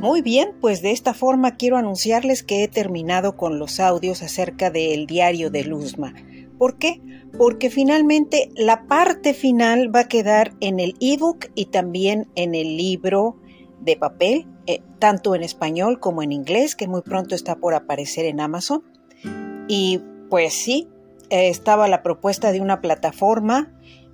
Muy bien, pues de esta forma quiero anunciarles que he terminado con los audios acerca del diario de Luzma. ¿Por qué? Porque finalmente la parte final va a quedar en el ebook y también en el libro de papel, eh, tanto en español como en inglés, que muy pronto está por aparecer en Amazon. Y pues sí, eh, estaba la propuesta de una plataforma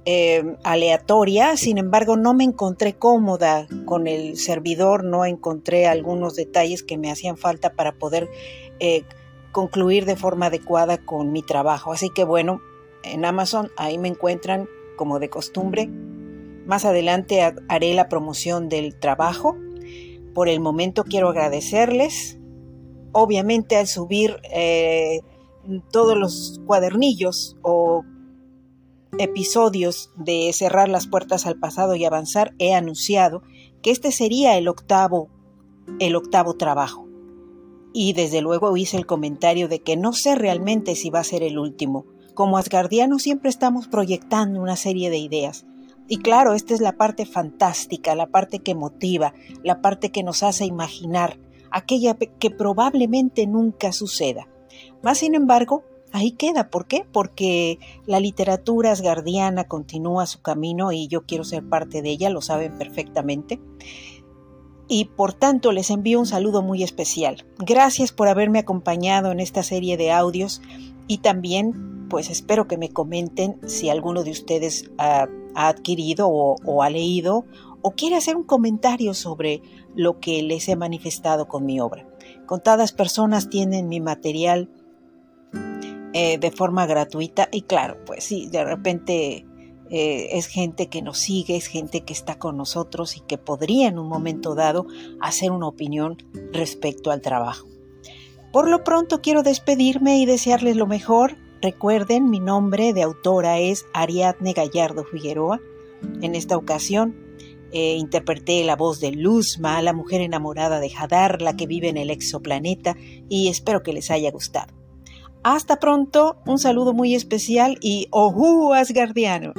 eh, aleatoria, sin embargo no me encontré cómoda con el servidor, no encontré algunos detalles que me hacían falta para poder eh, concluir de forma adecuada con mi trabajo. Así que bueno, en Amazon ahí me encuentran como de costumbre. Más adelante haré la promoción del trabajo. Por el momento quiero agradecerles. Obviamente al subir eh, todos los cuadernillos o episodios de Cerrar las puertas al pasado y avanzar, he anunciado que este sería el octavo, el octavo trabajo. Y desde luego hice el comentario de que no sé realmente si va a ser el último. Como asgardianos siempre estamos proyectando una serie de ideas. Y claro, esta es la parte fantástica, la parte que motiva, la parte que nos hace imaginar, aquella que probablemente nunca suceda. Más sin embargo, ahí queda. ¿Por qué? Porque la literatura asgardiana continúa su camino y yo quiero ser parte de ella, lo saben perfectamente. Y por tanto les envío un saludo muy especial. Gracias por haberme acompañado en esta serie de audios y también pues espero que me comenten si alguno de ustedes ha, adquirido o ha leído o quiere hacer un comentario sobre lo que les he manifestado con mi obra. Contadas personas tienen mi material eh, de forma gratuita y claro, pues sí, de repente eh, es gente que nos sigue, es gente que está con nosotros y que podría en un momento dado hacer una opinión respecto al trabajo. Por lo pronto quiero despedirme y desearles lo mejor. Recuerden, mi nombre de autora es Ariadne Gallardo Figueroa. En esta ocasión eh, interpreté la voz de Luzma, la mujer enamorada de Hadar, la que vive en el exoplaneta, y espero que les haya gustado. Hasta pronto, un saludo muy especial y ¡Ojú, Asgardianos!